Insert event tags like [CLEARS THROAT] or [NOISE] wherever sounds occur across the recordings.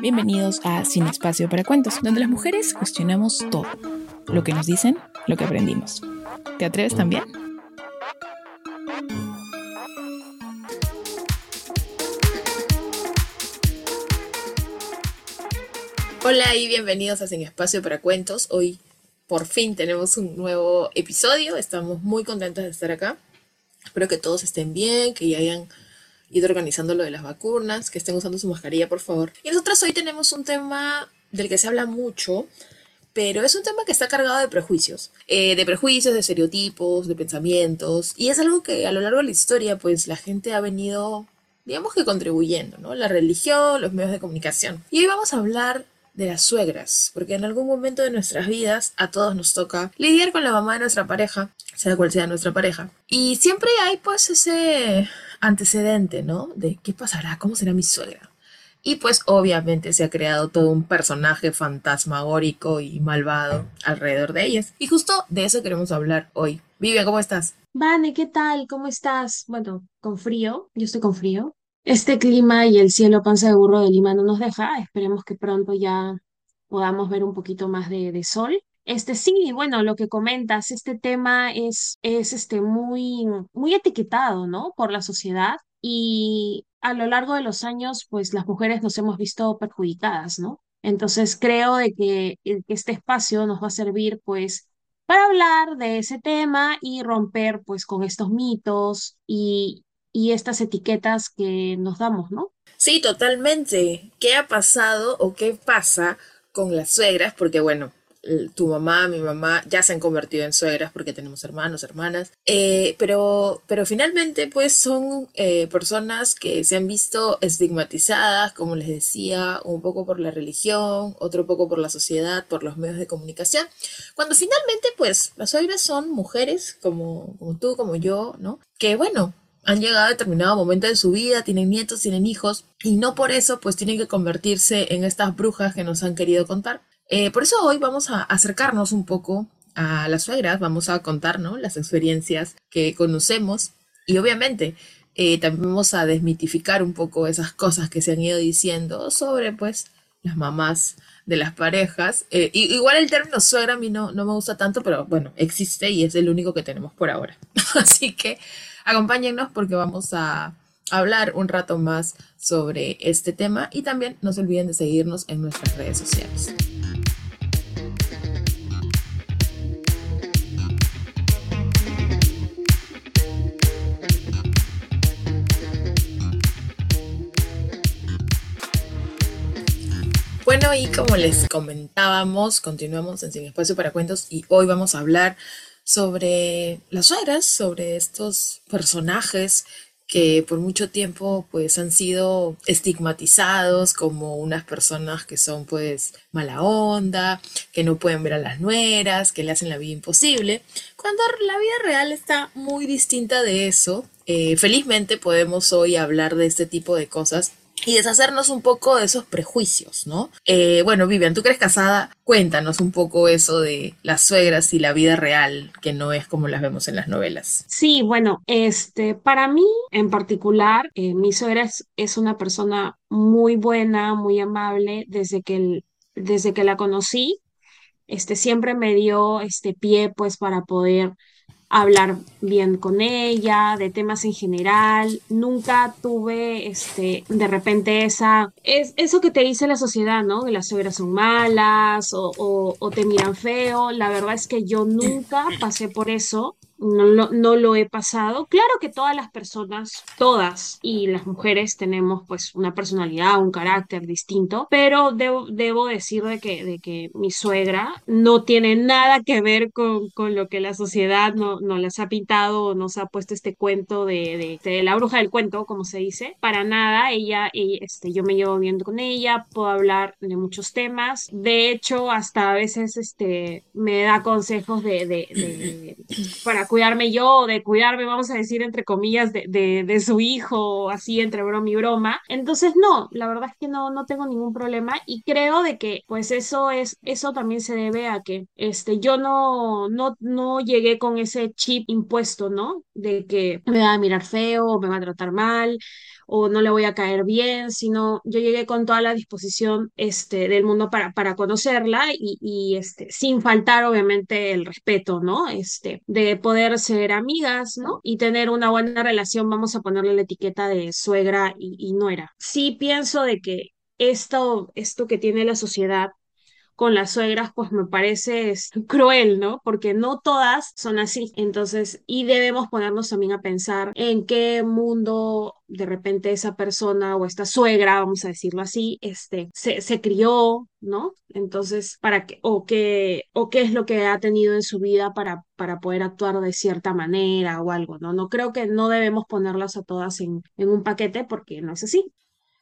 Bienvenidos a Sin Espacio para Cuentos, donde las mujeres cuestionamos todo. Lo que nos dicen, lo que aprendimos. ¿Te atreves también? Hola y bienvenidos a Sin Espacio para Cuentos. Hoy por fin tenemos un nuevo episodio. Estamos muy contentos de estar acá. Espero que todos estén bien, que ya hayan ido organizando lo de las vacunas, que estén usando su mascarilla, por favor. Y nosotros hoy tenemos un tema del que se habla mucho, pero es un tema que está cargado de prejuicios, eh, de prejuicios, de estereotipos, de pensamientos, y es algo que a lo largo de la historia, pues la gente ha venido, digamos que contribuyendo, ¿no? La religión, los medios de comunicación. Y hoy vamos a hablar de las suegras, porque en algún momento de nuestras vidas a todos nos toca lidiar con la mamá de nuestra pareja, sea cual sea nuestra pareja. Y siempre hay pues ese antecedente, ¿no? De qué pasará, cómo será mi suegra. Y pues obviamente se ha creado todo un personaje fantasmagórico y malvado alrededor de ellas. Y justo de eso queremos hablar hoy. Vivian, ¿cómo estás? Vane, ¿qué tal? ¿Cómo estás? Bueno, con frío, yo estoy con frío. Este clima y el cielo panza de burro de Lima no nos deja. Esperemos que pronto ya podamos ver un poquito más de, de sol. Este sí, bueno, lo que comentas, este tema es, es este, muy, muy etiquetado, ¿no? Por la sociedad y a lo largo de los años, pues las mujeres nos hemos visto perjudicadas, ¿no? Entonces creo de que, que este espacio nos va a servir, pues, para hablar de ese tema y romper, pues, con estos mitos y, y estas etiquetas que nos damos, ¿no? Sí, totalmente. ¿Qué ha pasado o qué pasa con las suegras? Porque bueno, tu mamá, mi mamá ya se han convertido en suegras porque tenemos hermanos, hermanas, eh, pero, pero finalmente pues son eh, personas que se han visto estigmatizadas, como les decía, un poco por la religión, otro poco por la sociedad, por los medios de comunicación, cuando finalmente pues las suegras son mujeres como, como tú, como yo, ¿no? Que bueno, han llegado a determinado momento de su vida, tienen nietos, tienen hijos, y no por eso pues tienen que convertirse en estas brujas que nos han querido contar. Eh, por eso hoy vamos a acercarnos un poco a las suegras, vamos a contar las experiencias que conocemos y obviamente eh, también vamos a desmitificar un poco esas cosas que se han ido diciendo sobre pues las mamás de las parejas. Eh, igual el término suegra a mí no, no me gusta tanto, pero bueno, existe y es el único que tenemos por ahora. [LAUGHS] Así que acompáñennos porque vamos a hablar un rato más sobre este tema y también no se olviden de seguirnos en nuestras redes sociales. Bueno, y como les comentábamos, continuamos en Sin Espacio para Cuentos y hoy vamos a hablar sobre las suegras, sobre estos personajes que por mucho tiempo pues han sido estigmatizados como unas personas que son pues mala onda, que no pueden ver a las nueras, que le hacen la vida imposible, cuando la vida real está muy distinta de eso. Eh, felizmente podemos hoy hablar de este tipo de cosas y deshacernos un poco de esos prejuicios, ¿no? Eh, bueno, Vivian, tú eres casada, cuéntanos un poco eso de las suegras y la vida real, que no es como las vemos en las novelas. Sí, bueno, este, para mí en particular, eh, mi suegra es, una persona muy buena, muy amable, desde que, desde que la conocí, este, siempre me dio este pie, pues, para poder hablar bien con ella, de temas en general. Nunca tuve, este, de repente esa, es eso que te dice la sociedad, ¿no? Que las suegras son malas o, o, o te miran feo. La verdad es que yo nunca pasé por eso no lo, no lo he pasado. Claro que todas las personas, todas y las mujeres tenemos pues una personalidad, un carácter distinto, pero debo, debo decir de que, de que mi suegra no tiene nada que ver con, con lo que la sociedad no, no les ha pintado o nos ha puesto este cuento de, de, la bruja del cuento, como se dice. Para nada, ella, este, yo me llevo bien con ella, puedo hablar de muchos temas. De hecho, hasta a veces este, me da consejos de, de, de [CLEARS THROAT] para cuidarme yo, de cuidarme, vamos a decir, entre comillas, de, de, su hijo, así entre broma y broma. Entonces, no, la verdad es que no, no tengo ningún problema y creo de que, pues eso es, eso también se debe a que, este, yo no, no, no llegué con ese chip impuesto, ¿no? De que me va a mirar feo, me va a tratar mal, o no le voy a caer bien, sino yo llegué con toda la disposición este, del mundo para, para conocerla y, y este, sin faltar obviamente el respeto, ¿no? Este, de poder ser amigas, ¿no? Y tener una buena relación, vamos a ponerle la etiqueta de suegra y, y nuera. Sí pienso de que esto, esto que tiene la sociedad con las suegras, pues me parece es, [LAUGHS] cruel, ¿no? Porque no todas son así. Entonces, y debemos ponernos también a pensar en qué mundo de repente esa persona o esta suegra, vamos a decirlo así, este, se, se crió, ¿no? Entonces, para qué, o qué, o qué es lo que ha tenido en su vida para, para poder actuar de cierta manera o algo, ¿no? No creo que no debemos ponerlas a todas en, en un paquete porque no es así.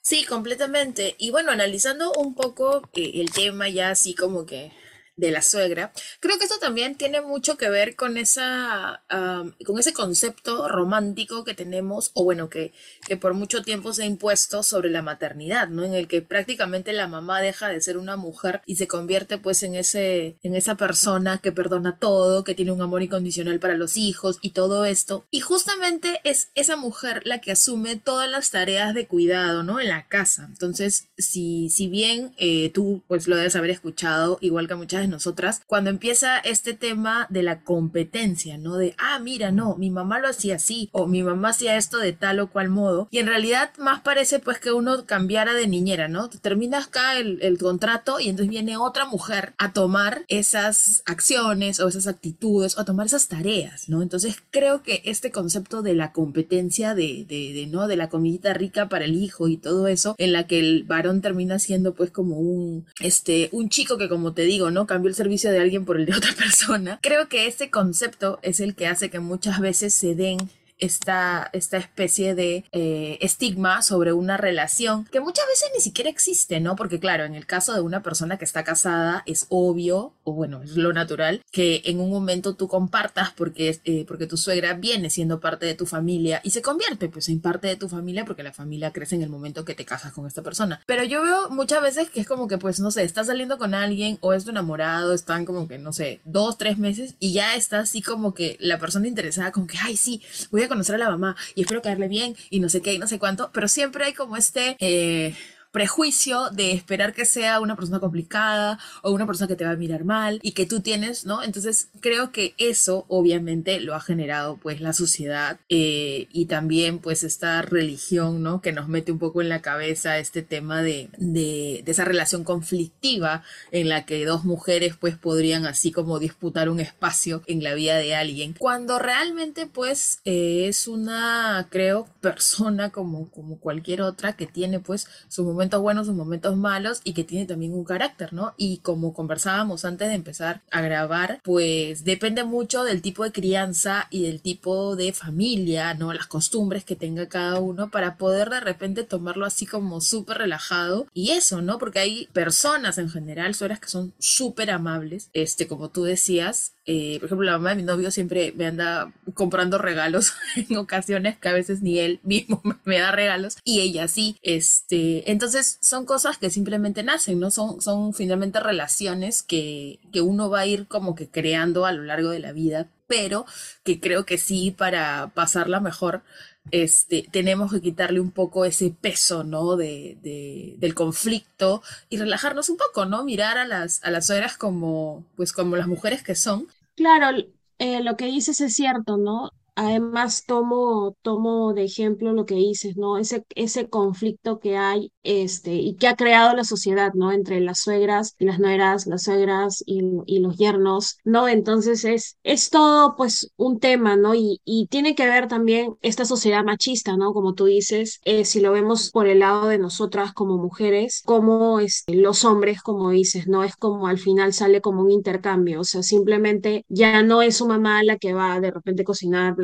Sí, completamente. Y bueno, analizando un poco eh, el tema ya así como que de la suegra, creo que eso también tiene mucho que ver con esa, am, con ese concepto romántico que tenemos, o bueno, que, que por mucho tiempo se ha impuesto sobre la maternidad, ¿no? En el que prácticamente la mamá deja de ser una mujer y se convierte pues en ese, en esa persona que perdona todo, que tiene un amor incondicional para los hijos y todo esto. Y justamente es esa mujer la que asume todas las tareas de cuidado, ¿no? En la casa. Entonces, si, si bien eh, tú pues lo debes haber escuchado, igual que muchas nosotras, cuando empieza este tema de la competencia, ¿no? De, ah, mira, no, mi mamá lo hacía así, o mi mamá hacía esto de tal o cual modo, y en realidad más parece pues que uno cambiara de niñera, ¿no? Terminas acá el, el contrato y entonces viene otra mujer a tomar esas acciones o esas actitudes o a tomar esas tareas, ¿no? Entonces creo que este concepto de la competencia de, de, de, ¿no? De la comidita rica para el hijo y todo eso, en la que el varón termina siendo pues como un, este, un chico que como te digo, ¿no? Cambió el servicio de alguien por el de otra [LAUGHS] persona. Creo que ese concepto es el que hace que muchas veces se den esta, esta especie de eh, estigma sobre una relación que muchas veces ni siquiera existe, ¿no? Porque claro, en el caso de una persona que está casada es obvio, o bueno, es lo natural, que en un momento tú compartas porque, eh, porque tu suegra viene siendo parte de tu familia y se convierte pues en parte de tu familia porque la familia crece en el momento que te casas con esta persona. Pero yo veo muchas veces que es como que pues no sé, estás saliendo con alguien o es tu enamorado, están como que no sé, dos, tres meses y ya está así como que la persona interesada como que, ay sí, voy a conocer a la mamá y espero caerle bien y no sé qué y no sé cuánto, pero siempre hay como este... Eh, prejuicio de esperar que sea una persona complicada o una persona que te va a mirar mal y que tú tienes, ¿no? Entonces creo que eso obviamente lo ha generado pues la sociedad eh, y también pues esta religión, ¿no? Que nos mete un poco en la cabeza este tema de, de, esa relación conflictiva en la que dos mujeres pues podrían así como disputar un espacio en la vida de alguien, cuando realmente pues eh, es una, creo, persona como, como cualquier otra que tiene pues su momento momentos buenos, sus momentos malos y que tiene también un carácter, ¿no? Y como conversábamos antes de empezar a grabar, pues depende mucho del tipo de crianza y del tipo de familia, ¿no? Las costumbres que tenga cada uno para poder de repente tomarlo así como súper relajado. Y eso, ¿no? Porque hay personas en general, sueras que son súper amables, este, como tú decías, eh, por ejemplo, la mamá de mi novio siempre me anda comprando regalos [LAUGHS] en ocasiones que a veces ni él mismo [LAUGHS] me da regalos y ella sí. Este, entonces son cosas que simplemente nacen, ¿no? Son, son finalmente relaciones que, que uno va a ir como que creando a lo largo de la vida, pero que creo que sí para pasarla mejor este, tenemos que quitarle un poco ese peso, ¿no? De, del conflicto y relajarnos un poco, ¿no? Mirar a las, a las suegras como, pues como las mujeres que son Claro, eh, lo que dices es cierto, ¿no? Además, tomo, tomo de ejemplo lo que dices, ¿no? Ese, ese conflicto que hay, este, y que ha creado la sociedad, ¿no? Entre las suegras y las nueras, las suegras y, y los yernos, ¿no? Entonces es, es todo, pues, un tema, ¿no? Y, y tiene que ver también esta sociedad machista, ¿no? Como tú dices, eh, si lo vemos por el lado de nosotras como mujeres, como este, los hombres, como dices, ¿no? Es como al final sale como un intercambio, o sea, simplemente ya no es su mamá la que va de repente a cocinar,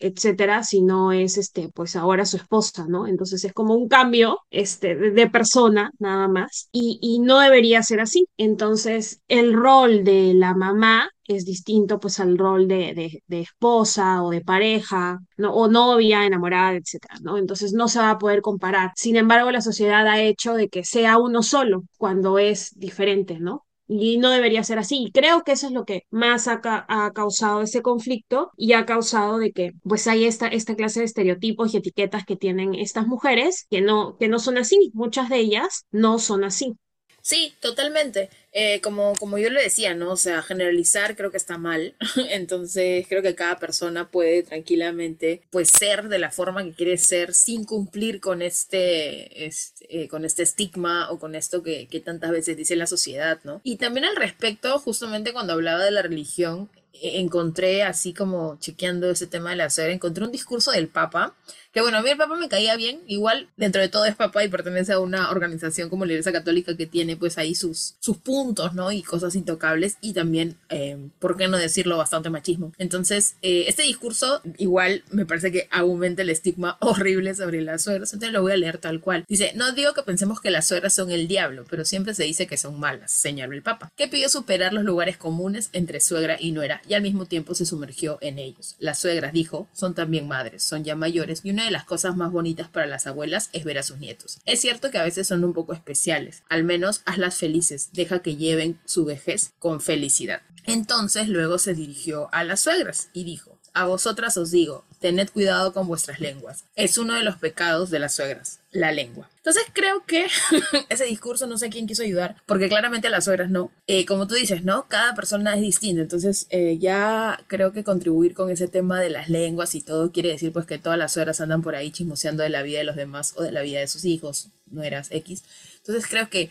etcétera, sino es este, pues ahora su esposa, ¿no? Entonces es como un cambio este, de persona nada más y, y no debería ser así. Entonces el rol de la mamá es distinto pues al rol de, de, de esposa o de pareja, ¿no? O novia, enamorada, etcétera, ¿no? Entonces no se va a poder comparar. Sin embargo, la sociedad ha hecho de que sea uno solo cuando es diferente, ¿no? Y no debería ser así. Y creo que eso es lo que más ha, ha, causado ese conflicto y ha causado de que pues hay esta, esta clase de estereotipos y etiquetas que tienen estas mujeres que no, que no son así. Muchas de ellas no son así. Sí, totalmente. Eh, como, como yo le decía, ¿no? O sea, generalizar creo que está mal. [LAUGHS] Entonces, creo que cada persona puede tranquilamente, pues, ser de la forma que quiere ser sin cumplir con este, este eh, con este estigma o con esto que, que tantas veces dice la sociedad, ¿no? Y también al respecto, justamente cuando hablaba de la religión, e, encontré así como chequeando ese tema de la hacer, encontré un discurso del Papa que bueno, a mí el Papa me caía bien, igual dentro de todo es Papa y pertenece a una organización como la Iglesia Católica que tiene pues ahí sus, sus puntos, ¿no? Y cosas intocables y también, eh, ¿por qué no decirlo, bastante machismo? Entonces, eh, este discurso igual me parece que aumenta el estigma [LAUGHS] horrible sobre las suegras, entonces lo voy a leer tal cual. Dice, no digo que pensemos que las suegras son el diablo, pero siempre se dice que son malas, señaló el Papa, que pidió superar los lugares comunes entre suegra y nuera y al mismo tiempo se sumergió en ellos. Las suegras, dijo, son también madres, son ya mayores y una de las cosas más bonitas para las abuelas es ver a sus nietos. Es cierto que a veces son un poco especiales, al menos hazlas felices, deja que lleven su vejez con felicidad. Entonces luego se dirigió a las suegras y dijo, a vosotras os digo, tened cuidado con vuestras lenguas. Es uno de los pecados de las suegras, la lengua. Entonces creo que [LAUGHS] ese discurso no sé quién quiso ayudar, porque claramente a las suegras no. Eh, como tú dices, ¿no? Cada persona es distinta. Entonces eh, ya creo que contribuir con ese tema de las lenguas y todo quiere decir pues que todas las suegras andan por ahí chismoseando de la vida de los demás o de la vida de sus hijos, no eras X. Entonces creo que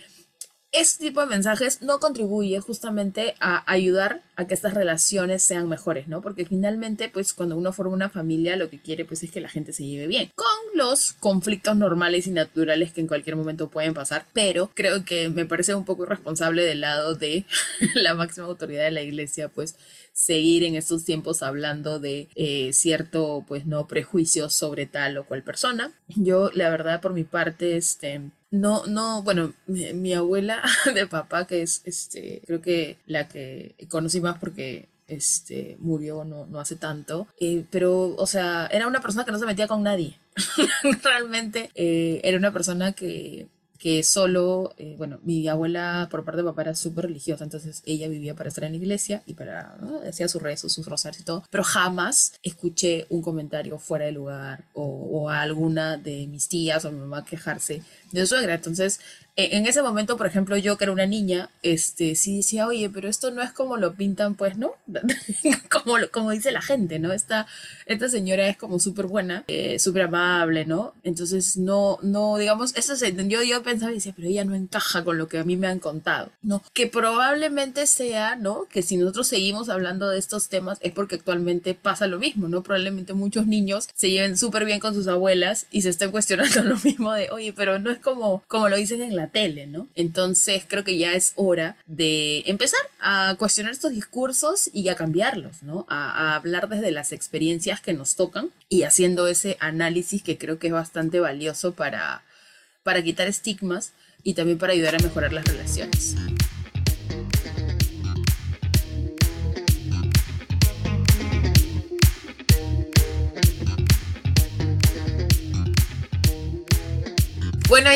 este tipo de mensajes no contribuye justamente a ayudar a que estas relaciones sean mejores, ¿no? Porque finalmente, pues cuando uno forma una familia, lo que quiere pues es que la gente se lleve bien, con los conflictos normales y naturales que en cualquier momento pueden pasar, pero creo que me parece un poco irresponsable del lado de [LAUGHS] la máxima autoridad de la iglesia, pues seguir en estos tiempos hablando de eh, cierto, pues no, prejuicios sobre tal o cual persona. Yo, la verdad, por mi parte, este, no, no, bueno, mi, abuela [LAUGHS] de papá, que es, este, creo que la que conocí más porque este, murió no, no hace tanto, eh, pero, o sea, era una persona que no se metía con nadie. [LAUGHS] Realmente eh, era una persona que que solo, eh, bueno, mi abuela por parte de papá era súper religiosa, entonces ella vivía para estar en la iglesia y para, ¿no? hacía sus rezos, sus rosarios y todo, pero jamás escuché un comentario fuera de lugar o, o a alguna de mis tías o mi mamá quejarse de su suegra. Entonces, e, en ese momento, por ejemplo, yo que era una niña, este, sí decía, oye, pero esto no es como lo pintan, pues, ¿no? [LAUGHS] como, como dice la gente, ¿no? Esta, esta señora es como súper buena, eh, súper amable, ¿no? Entonces, no, no, digamos, eso se entendió, yo pensaba y decía, pero ella no encaja con lo que a mí me han contado, ¿no? Que probablemente sea, ¿no? Que si nosotros seguimos hablando de estos temas es porque actualmente pasa lo mismo, ¿no? Probablemente muchos niños se lleven súper bien con sus abuelas y se estén cuestionando [LAUGHS] lo mismo de, oye, pero no es como, como lo dicen en la tele, ¿no? Entonces creo que ya es hora de empezar a cuestionar estos discursos y a cambiarlos, ¿no? A, a hablar desde las experiencias que nos tocan y haciendo ese análisis que creo que es bastante valioso para, para quitar estigmas y también para ayudar a mejorar las relaciones.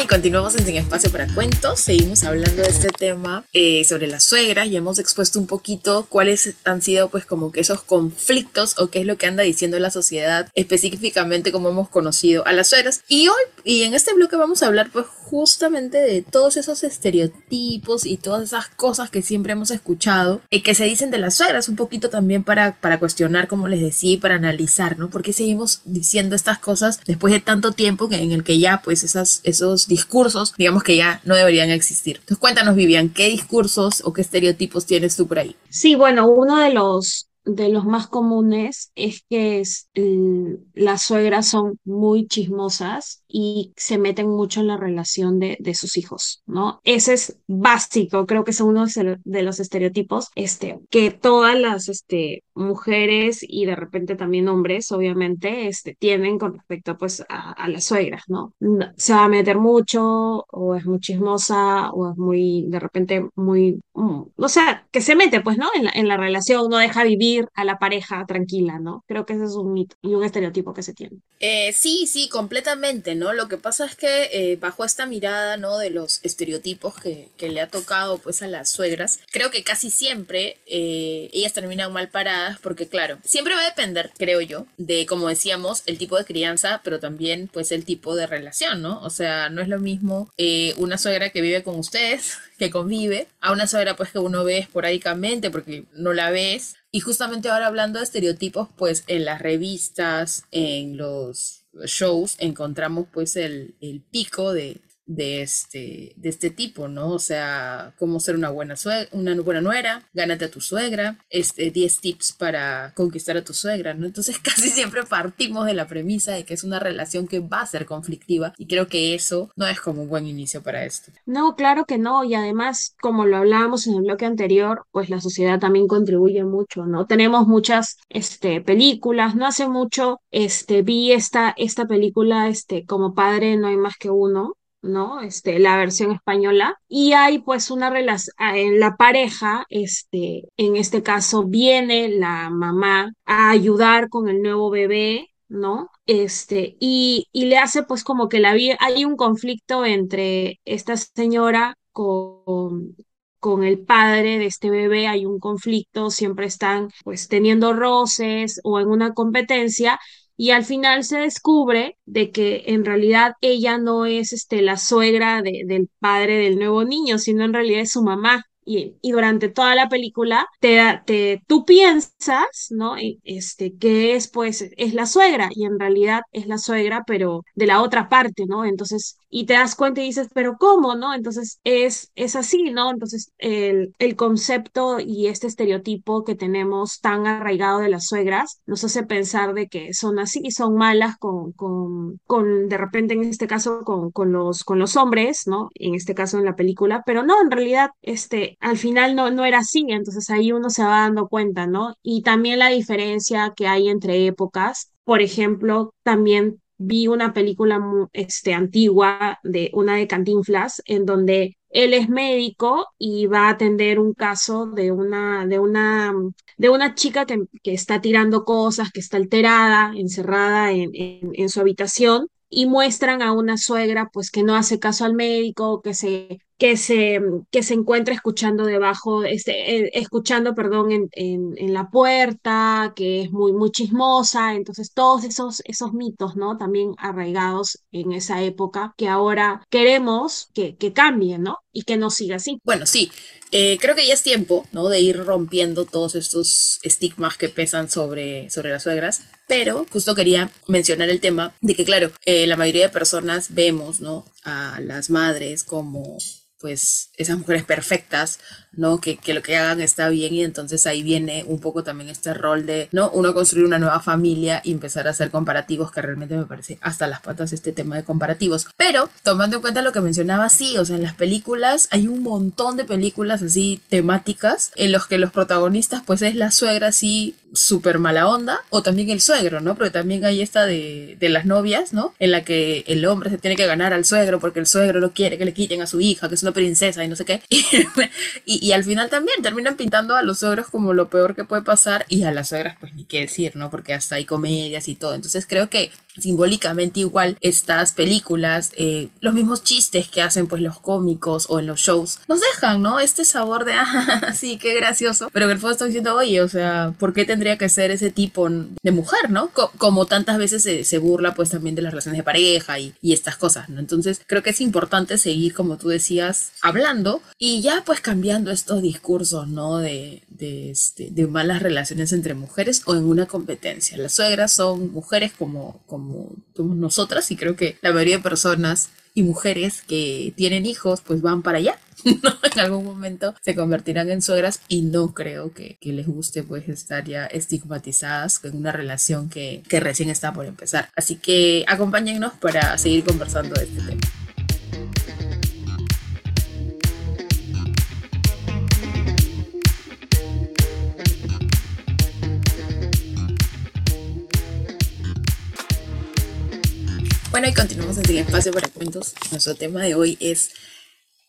Y continuamos en Sin Espacio para Cuentos. Seguimos hablando de este tema eh, sobre las suegras y hemos expuesto un poquito cuáles han sido, pues, como que esos conflictos o qué es lo que anda diciendo la sociedad, específicamente como hemos conocido a las suegras. Y hoy, y en este bloque, vamos a hablar, pues, justamente de todos esos estereotipos y todas esas cosas que siempre hemos escuchado y que se dicen de las suegras, un poquito también para, para cuestionar, como les decía, para analizar, ¿no? Porque seguimos diciendo estas cosas después de tanto tiempo que, en el que ya, pues, esas, esos discursos, digamos que ya no deberían existir. Entonces, cuéntanos, Vivian, ¿qué discursos o qué estereotipos tienes tú por ahí? Sí, bueno, uno de los de los más comunes es que las suegras son muy chismosas y se meten mucho en la relación de, de, sus hijos, ¿no? Ese es básico, creo que es uno de los estereotipos, este, que todas las este, mujeres y de repente también hombres, obviamente, este, tienen con respecto pues a, a las suegras, ¿no? Se va a meter mucho o es muy chismosa o es muy, de repente, muy, mm, o sea, que se mete pues, ¿no? En la, en la relación, no deja vivir a la pareja tranquila, ¿no? Creo que ese es un mito y un estereotipo que se tiene. Eh, sí, sí, completamente, ¿no? Lo que pasa es que eh, bajo esta mirada, ¿no? De los estereotipos que, le ha tocado pues a las suegras, creo que casi siempre eh, ellas terminan mal paradas porque claro, siempre va a depender, creo yo, de como decíamos, el tipo de crianza, pero también pues el tipo de relación, ¿no? O sea, no es lo mismo una suegra que vive con ustedes, que convive, a una suegra pues que uno ve esporádicamente porque no la ves. Y justamente ahora hablando de estereotipos, pues en las revistas, en los shows encontramos pues el, el pico de, de este, de este tipo, ¿no? O sea, cómo ser una buena, una buena nuera, gánate a tu suegra, este, 10 tips para conquistar a tu suegra, ¿no? Entonces [LAUGHS] casi siempre partimos de la premisa de que es una relación que va a ser conflictiva y creo que eso no es como un buen inicio para esto. No, claro que no, y además, como lo hablábamos en el bloque anterior, pues la sociedad también contribuye mucho, ¿no? Tenemos muchas este, películas, no hace mucho este, vi esta, esta película, este, como padre no hay más que uno, ¿no? Este, la versión española. Y hay pues una relación, en la pareja, este, en este caso viene la mamá a ayudar con el nuevo bebé, ¿no? Este, y, y le hace pues como que la vida, hay un conflicto entre esta señora con, con el padre de este bebé hay un conflicto, siempre están pues teniendo roces o en una competencia y al final se descubre de que en realidad ella no es este, la suegra del padre del nuevo niño, sino en realidad es su mamá. Y, y, durante toda la película te, te, tú piensas, ¿no? Este, que es pues, es la suegra y en realidad es la suegra, pero de la otra parte, ¿no? Entonces, y te das cuenta y dices, pero ¿cómo, no? Entonces, es, es así, ¿no? Entonces, el, el concepto y este estereotipo que tenemos tan arraigado de las suegras nos hace pensar de que son así, son malas con, con, con de repente en este caso, con, con, los, con los hombres, ¿no? En este caso en la película, pero no, en realidad, este, al final no, no era así, entonces ahí uno se va dando cuenta, ¿no? Y también la diferencia que hay entre épocas, por ejemplo, también vi una película este, antigua de una de Cantinflas en donde él es médico y va a atender un caso de una, de una, de una chica que, que está tirando cosas, que está alterada, encerrada en, en, su habitación y muestran a una suegra pues que no hace caso al médico, que se que se, que se encuentra escuchando debajo, este, eh, escuchando, perdón, en, en, en, la puerta, que es muy, muy chismosa, entonces todos esos, esos mitos, ¿no? También arraigados en esa época, que ahora queremos que, que cambien, ¿no? Y que no siga así. Bueno, sí, eh, creo que ya es tiempo, ¿no? De ir rompiendo todos estos estigmas que pesan sobre, sobre las suegras, pero justo quería mencionar el tema de que, claro, eh, la mayoría de personas vemos, ¿no? A las madres como pues esas mujeres perfectas, ¿no? Que, que, lo que hagan está bien y entonces ahí viene un poco también este rol de, ¿no? Uno construir una nueva familia y empezar a hacer comparativos, que realmente me parece hasta las patas este tema de comparativos. Pero tomando en cuenta lo que mencionaba, sí, o sea, en las películas hay un montón de películas así temáticas en los que los protagonistas pues es la suegra así súper mala onda o también el suegro, ¿no? Porque también hay esta de, de las novias, ¿no? En la que el hombre se tiene que ganar al suegro porque el suegro no quiere que le quiten a su hija, que es una princesa y no sé qué. [LAUGHS] al final también terminan pintando a los suegros como lo peor que puede pasar y a las suegras pues ni qué decir, ¿no? Porque hasta hay comedias y todo. Entonces creo que simbólicamente igual estas películas, eh, los mismos chistes que hacen pues los cómicos o en los shows, nos dejan, ¿no? Este sabor de, [LAUGHS] ah, sí, qué gracioso, pero que el fondo está diciendo, oye, o sea, ¿por qué tendría que ser ese tipo de mujer, ¿no? como tantas veces se, burla pues también de las relaciones de pareja y, y, estas cosas, ¿no? Entonces creo que es importante seguir, como tú decías, hablando y ya pues cambiando estos discursos, ¿no? De, de, este, de malas relaciones entre mujeres o en una competencia. Las suegras son mujeres como, como somos nosotras y creo que la mayoría de personas y mujeres que tienen hijos pues van para allá. [LAUGHS] En algún momento se convertirán en suegras y no creo que, que, les guste pues estar ya estigmatizadas en una relación que, que recién está por empezar. Así que acompáñennos para seguir conversando de este tema. Continuamos en el espacio para cuentos. Nuestro tema de hoy es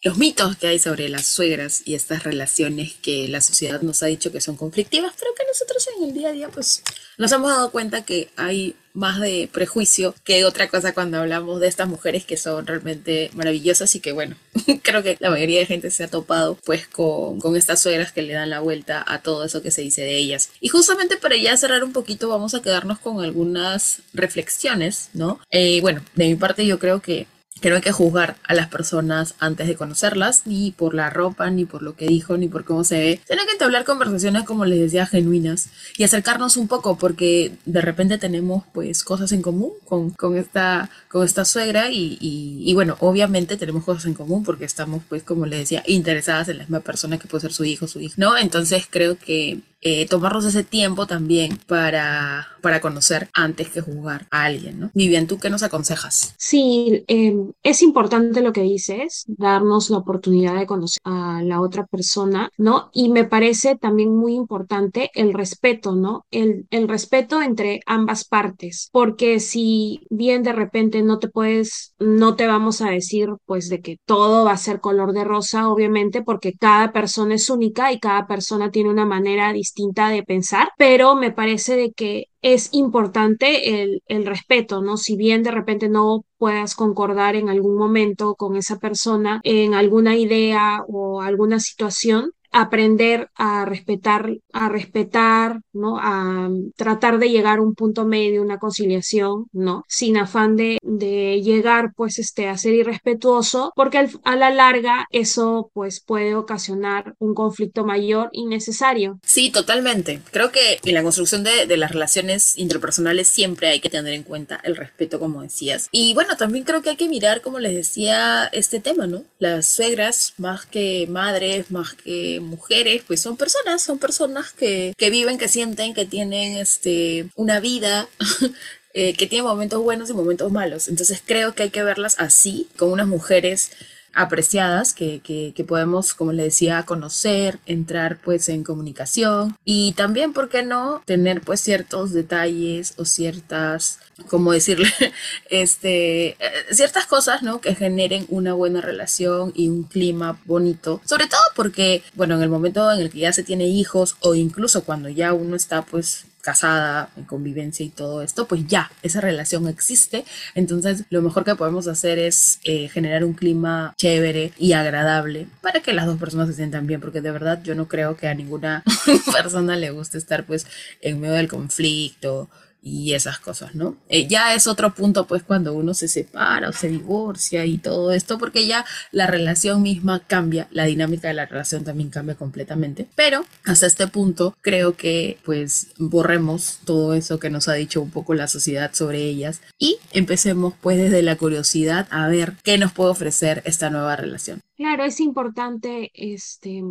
los mitos que hay sobre las suegras y estas relaciones que la sociedad nos ha dicho que son conflictivas, pero que nosotros en el día a día pues nos hemos dado cuenta que hay más de prejuicio que otra cosa cuando hablamos de estas mujeres que son realmente maravillosas y que bueno, [LAUGHS] creo que la mayoría de gente se ha topado pues con, con, estas suegras que le dan la vuelta a todo eso que se dice de ellas. Y justamente para ya cerrar un poquito vamos a quedarnos con algunas reflexiones, ¿no? Eh, bueno, de mi parte yo creo que que no hay que juzgar a las personas antes de conocerlas, ni por la ropa, ni por lo que dijo, ni por cómo se ve. Tiene que entablar conversaciones, como les decía, genuinas y acercarnos un poco, porque de repente tenemos pues cosas en común con, con esta, con esta suegra y, y, bueno, obviamente tenemos cosas en común porque estamos pues, como les decía, interesadas en la misma persona que puede ser su hijo, su hija, ¿no? Entonces creo que eh, tomarnos ese tiempo también para, para conocer antes que juzgar a alguien, ¿no? Vivian, ¿tú qué nos aconsejas? Sí, em, es importante lo que dices, darnos la oportunidad de conocer a la otra persona, ¿no? Y me parece también muy importante el respeto, ¿no? El, el respeto entre ambas partes, porque si bien de repente no te puedes, no te vamos a decir pues de que todo va a ser color de rosa, obviamente, porque cada persona es única y cada persona tiene una manera distinta de pensar, pero me parece de que es importante el, el, respeto, ¿no? Si bien de repente no puedas concordar en algún momento con esa persona en alguna idea o alguna situación, aprender a respetar, a respetar, ¿no? A tratar de llegar a un punto medio, una conciliación, ¿no? Sin afán de, de llegar, pues, este, a ser irrespetuoso, porque a la larga eso, pues, puede ocasionar un conflicto mayor innecesario. Sí, totalmente. Creo que en la construcción de, de las relaciones interpersonales siempre hay que tener en cuenta el respeto, como decías. Y bueno, también creo que hay que mirar, como les decía, este tema, ¿no? Las suegras, más que madres, más que mujeres, pues son personas, son personas que, que viven, que sienten, que tienen este, una vida. [LAUGHS] Eh, que tienen momentos buenos y momentos malos. Entonces creo que hay que verlas así, con unas mujeres apreciadas que, que, podemos, como le decía, conocer, entrar pues en comunicación y también, ¿por qué no?, tener pues ciertos detalles o ciertas, como decirle, [LAUGHS] este, eh, ciertas cosas, ¿no?, que generen una buena relación y un clima bonito, sobre todo porque, bueno, en el momento en el que ya se tiene hijos o incluso cuando ya uno está pues casada, en convivencia y todo esto, pues ya, esa relación existe. Entonces, lo mejor que podemos hacer es eh, generar un clima chévere y agradable para que las dos personas se sientan bien, porque de verdad yo no creo que a ninguna [LAUGHS] persona le guste estar pues en medio del conflicto y esas cosas, ¿no? Eh, ya es otro punto, pues, cuando uno se separa o se divorcia y todo esto, porque ya la relación misma cambia, la dinámica de la relación también cambia completamente. Pero hasta este punto, creo que, pues, borremos todo eso que nos ha dicho un poco la sociedad sobre ellas y empecemos, pues, desde la curiosidad a ver qué nos puede ofrecer esta nueva relación. Claro, es importante, este,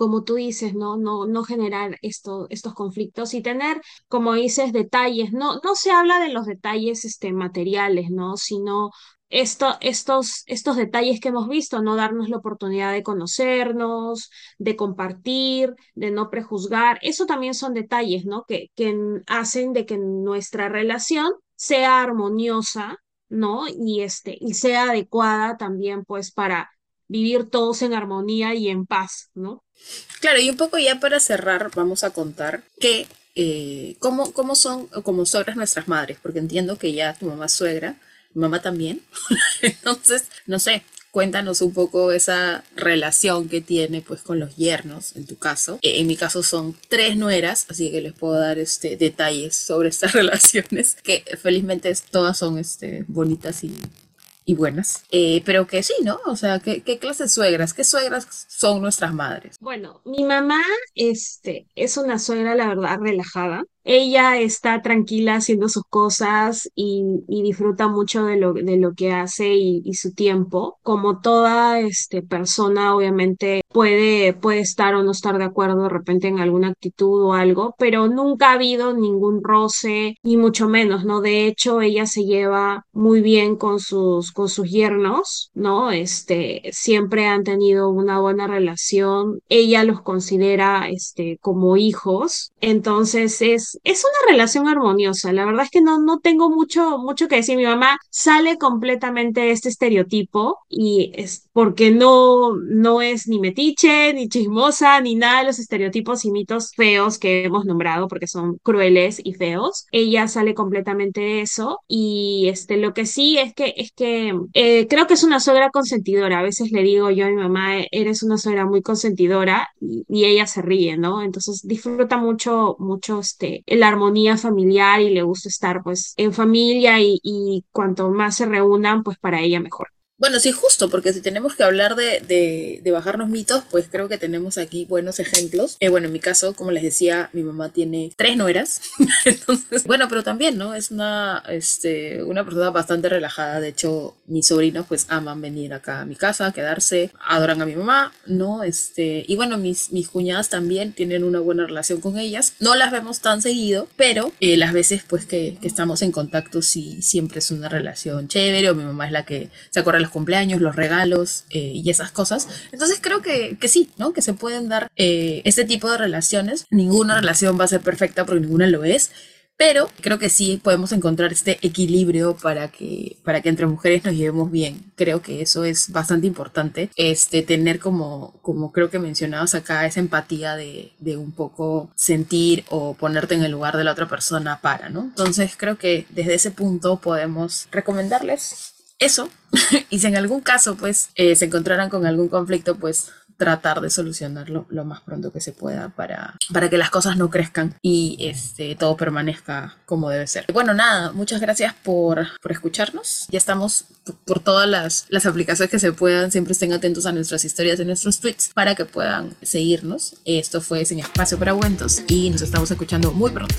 como tú dices, ¿no? No, no generar esto, estos conflictos y tener, como dices, detalles. No, no se habla de los detalles este, materiales, ¿no? Sino esto, estos, estos detalles que hemos visto, no darnos la oportunidad de conocernos, de compartir, de no prejuzgar, eso también son detalles, ¿no? Que, que hacen de que nuestra relación sea armoniosa, ¿no? Y, este, y sea adecuada también, pues, para vivir todos en armonía y en paz, ¿no? Claro, y un poco ya para cerrar, vamos a contar que eh, cómo, cómo son como suegras nuestras madres, porque entiendo que ya tu mamá es suegra, mi mamá también. [LAUGHS] Entonces, no sé, cuéntanos un poco esa relación que tiene pues con los yernos, en tu caso. Eh, en mi caso son tres nueras, así que les puedo dar este, detalles sobre estas [LAUGHS] relaciones, que felizmente todas son este, bonitas y y buenas. Eh, pero que sí, ¿no? O sea, ¿qué, ¿qué clase de suegras? ¿Qué suegras son nuestras madres? Bueno, mi mamá este, es una suegra, la verdad, relajada ella está tranquila haciendo sus cosas y, disfruta mucho de lo, de lo que hace y, su tiempo. Como toda este, persona, obviamente puede, puede estar o no estar de acuerdo de repente en alguna actitud o algo, pero nunca ha habido ningún roce, ni mucho menos, ¿no? De hecho, ella se lleva muy bien con sus, con sus yernos, ¿no? Este, siempre han tenido una buena relación. Ella los considera este, como hijos. Entonces es es una relación armoniosa. La verdad es que no, no tengo mucho, mucho que decir. Mi mamá sale completamente de este estereotipo y es porque no, no es ni metiche, ni chismosa, ni nada de los estereotipos y mitos feos que hemos nombrado porque son crueles y feos. Ella sale completamente de eso y este, lo que sí es que, es que eh, creo que es una suegra consentidora. A veces le digo yo a mi mamá, eres una suegra muy consentidora y, y ella se ríe, ¿no? Entonces disfruta mucho, mucho este, la armonía familiar y le gusta estar pues en familia y, y cuanto más se reúnan, pues para ella mejor. Bueno, sí, justo, porque si tenemos que hablar de, de, de bajarnos mitos, pues creo que tenemos aquí buenos ejemplos. Eh, bueno, en mi caso, como les decía, mi mamá tiene tres nueras. [LAUGHS] Entonces, bueno, pero también, ¿no? Es una, este, una persona bastante relajada. De hecho, mis sobrinos, pues, aman venir acá a mi casa, quedarse, adoran a mi mamá, ¿no? Este, y bueno, mis, mis cuñadas también tienen una buena relación con ellas. No las vemos tan seguido, pero eh, las veces, pues, que, que, estamos en contacto, sí, siempre es una relación chévere. O mi mamá es la que se acuerda cumpleaños, los regalos eh, y esas cosas. Entonces creo que, que, sí, ¿no? Que se pueden dar eh, este tipo de relaciones. Ninguna relación va a ser perfecta porque ninguna lo es. Pero creo que sí podemos encontrar este equilibrio para que, para que entre mujeres nos llevemos bien. Creo que eso es bastante importante. Este, tener como, como creo que mencionabas acá, esa empatía de, de un poco sentir o ponerte en el lugar de la otra persona para, ¿no? Entonces creo que desde ese punto podemos recomendarles eso. [LAUGHS] y si en algún caso, pues, eh, se encontraran con algún conflicto, pues tratar de solucionarlo lo más pronto que se pueda para, para que las cosas no crezcan y este, todo permanezca como debe ser. Bueno, nada, muchas gracias por, por escucharnos. Ya estamos por todas las, las aplicaciones que se puedan. Siempre estén atentos a nuestras historias, y nuestros tweets para que puedan seguirnos. Esto fue Sin Espacio para Aguentos y nos estamos escuchando muy pronto.